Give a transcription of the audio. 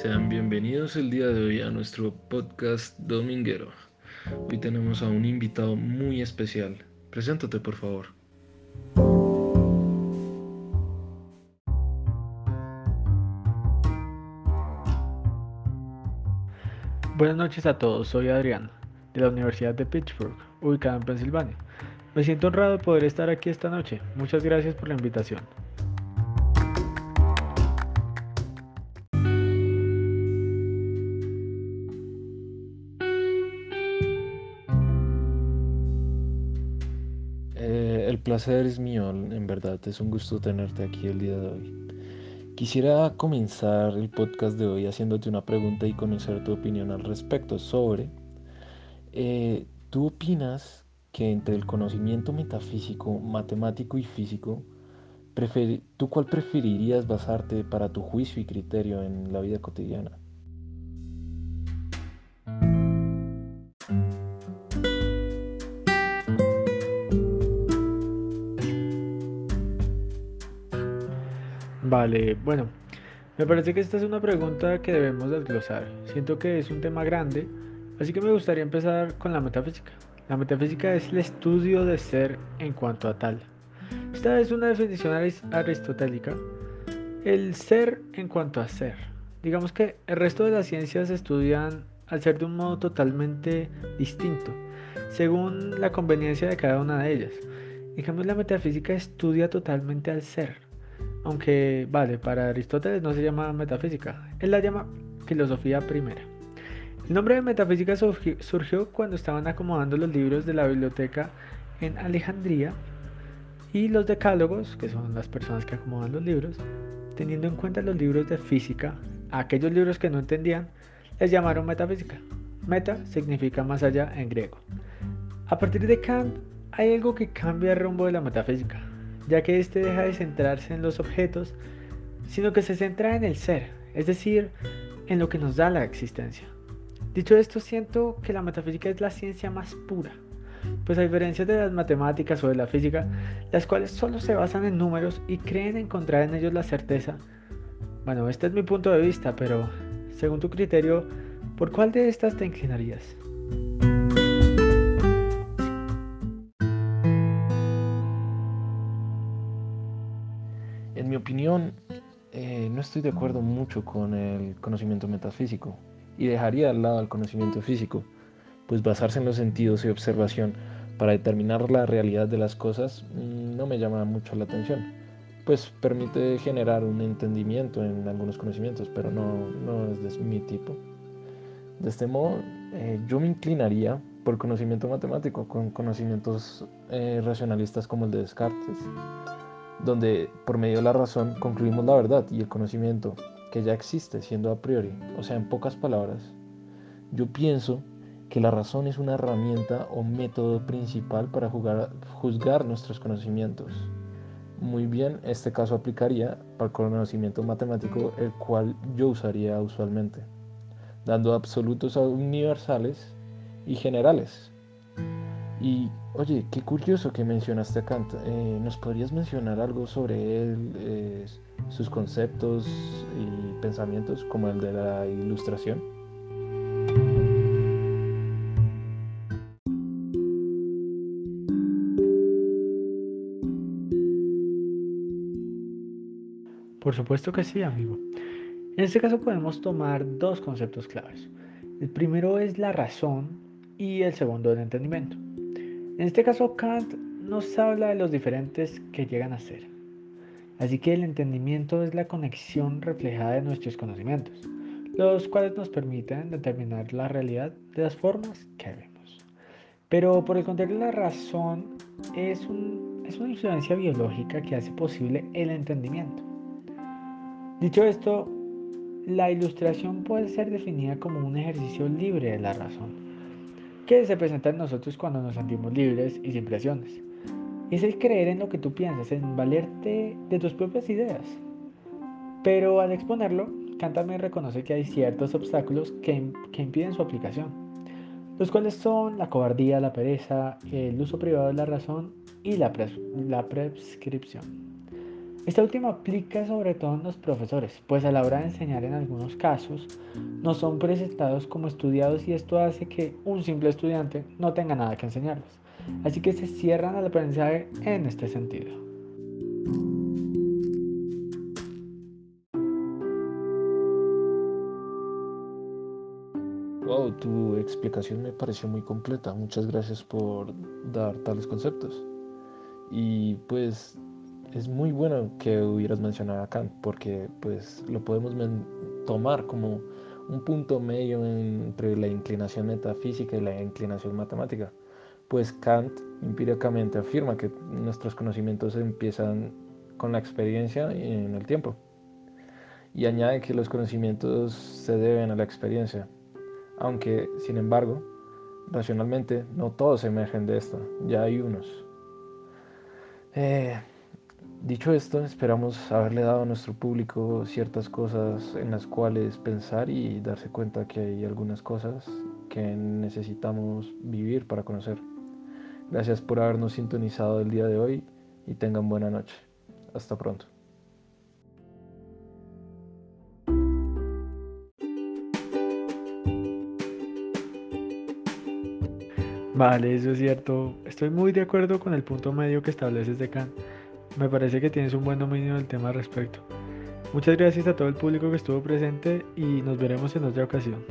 Sean bienvenidos el día de hoy a nuestro podcast dominguero. Hoy tenemos a un invitado muy especial. Preséntate, por favor. Buenas noches a todos, soy Adrián, de la Universidad de Pittsburgh, ubicada en Pensilvania. Me siento honrado de poder estar aquí esta noche. Muchas gracias por la invitación. Placer es mío, en verdad, es un gusto tenerte aquí el día de hoy. Quisiera comenzar el podcast de hoy haciéndote una pregunta y conocer tu opinión al respecto sobre, eh, ¿tú opinas que entre el conocimiento metafísico, matemático y físico, ¿tú cuál preferirías basarte para tu juicio y criterio en la vida cotidiana? Vale, bueno, me parece que esta es una pregunta que debemos desglosar. Siento que es un tema grande, así que me gustaría empezar con la metafísica. La metafísica es el estudio de ser en cuanto a tal. Esta es una definición aristotélica. El ser en cuanto a ser. Digamos que el resto de las ciencias estudian al ser de un modo totalmente distinto, según la conveniencia de cada una de ellas. En cambio, la metafísica estudia totalmente al ser. Aunque, vale, para Aristóteles no se llama metafísica, él la llama filosofía primera. El nombre de metafísica surgió cuando estaban acomodando los libros de la biblioteca en Alejandría y los decálogos, que son las personas que acomodan los libros, teniendo en cuenta los libros de física, aquellos libros que no entendían, les llamaron metafísica. Meta significa más allá en griego. A partir de Kant hay algo que cambia el rumbo de la metafísica, ya que éste deja de centrarse en los objetos, sino que se centra en el ser, es decir, en lo que nos da la existencia. Dicho esto, siento que la metafísica es la ciencia más pura, pues a diferencia de las matemáticas o de la física, las cuales solo se basan en números y creen encontrar en ellos la certeza. Bueno, este es mi punto de vista, pero según tu criterio, ¿por cuál de estas te inclinarías? Mi opinión, eh, no estoy de acuerdo mucho con el conocimiento metafísico y dejaría al lado el conocimiento físico, pues basarse en los sentidos y observación para determinar la realidad de las cosas mm, no me llama mucho la atención, pues permite generar un entendimiento en algunos conocimientos, pero no, no es de mi tipo. De este modo, eh, yo me inclinaría por conocimiento matemático, con conocimientos eh, racionalistas como el de Descartes, donde por medio de la razón concluimos la verdad y el conocimiento que ya existe siendo a priori. O sea, en pocas palabras, yo pienso que la razón es una herramienta o método principal para juzgar nuestros conocimientos. Muy bien, este caso aplicaría para el conocimiento matemático, el cual yo usaría usualmente, dando absolutos universales y generales. Y oye, qué curioso que mencionaste a Kant. Eh, ¿Nos podrías mencionar algo sobre él? Eh, sus conceptos y pensamientos como el de la ilustración? Por supuesto que sí, amigo. En este caso podemos tomar dos conceptos claves. El primero es la razón y el segundo el entendimiento. En este caso Kant nos habla de los diferentes que llegan a ser. Así que el entendimiento es la conexión reflejada de nuestros conocimientos, los cuales nos permiten determinar la realidad de las formas que vemos. Pero por el contrario, la razón es, es una influencia biológica que hace posible el entendimiento. Dicho esto, la ilustración puede ser definida como un ejercicio libre de la razón, que se presenta en nosotros cuando nos sentimos libres y sin presiones es el creer en lo que tú piensas, en valerte de tus propias ideas. Pero al exponerlo, Kant también reconoce que hay ciertos obstáculos que, que impiden su aplicación, los cuales son la cobardía, la pereza, el uso privado de la razón y la, la prescripción. Esta última aplica sobre todo en los profesores, pues a la hora de enseñar en algunos casos no son presentados como estudiados y esto hace que un simple estudiante no tenga nada que enseñarles. Así que se cierran al aprendizaje en este sentido. Wow, tu explicación me pareció muy completa. Muchas gracias por dar tales conceptos. Y pues es muy bueno que hubieras mencionado a Kant porque pues lo podemos tomar como un punto medio entre la inclinación metafísica y la inclinación matemática. Pues Kant empíricamente afirma que nuestros conocimientos empiezan con la experiencia y en el tiempo. Y añade que los conocimientos se deben a la experiencia, aunque, sin embargo, racionalmente no todos emergen de esto, ya hay unos. Eh, Dicho esto, esperamos haberle dado a nuestro público ciertas cosas en las cuales pensar y darse cuenta que hay algunas cosas que necesitamos vivir para conocer. Gracias por habernos sintonizado el día de hoy y tengan buena noche. Hasta pronto. Vale, eso es cierto. Estoy muy de acuerdo con el punto medio que estableces de Kant. Me parece que tienes un buen dominio del tema al respecto. Muchas gracias a todo el público que estuvo presente y nos veremos en otra ocasión.